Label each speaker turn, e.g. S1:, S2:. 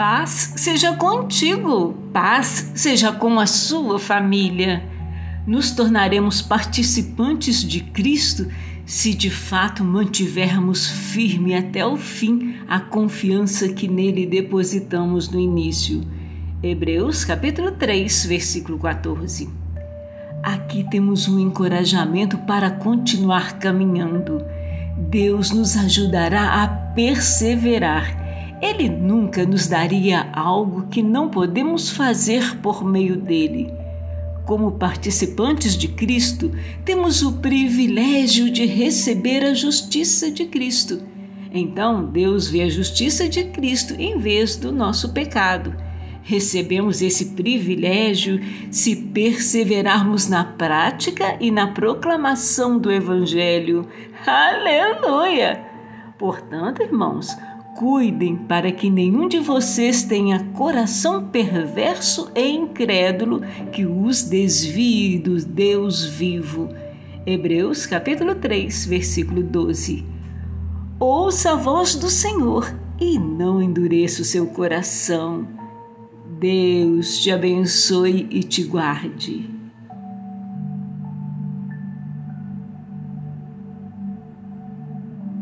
S1: Paz seja contigo, paz seja com a sua família. Nos tornaremos participantes de Cristo se de fato mantivermos firme até o fim a confiança que nele depositamos no início. Hebreus capítulo 3, versículo 14. Aqui temos um encorajamento para continuar caminhando. Deus nos ajudará a perseverar ele nunca nos daria algo que não podemos fazer por meio dele. Como participantes de Cristo, temos o privilégio de receber a justiça de Cristo. Então, Deus vê a justiça de Cristo em vez do nosso pecado. Recebemos esse privilégio se perseverarmos na prática e na proclamação do Evangelho. Aleluia! Portanto, irmãos, Cuidem para que nenhum de vocês tenha coração perverso e incrédulo que os desvie do Deus vivo. Hebreus capítulo 3, versículo 12. Ouça a voz do Senhor e não endureça o seu coração. Deus te abençoe e te guarde.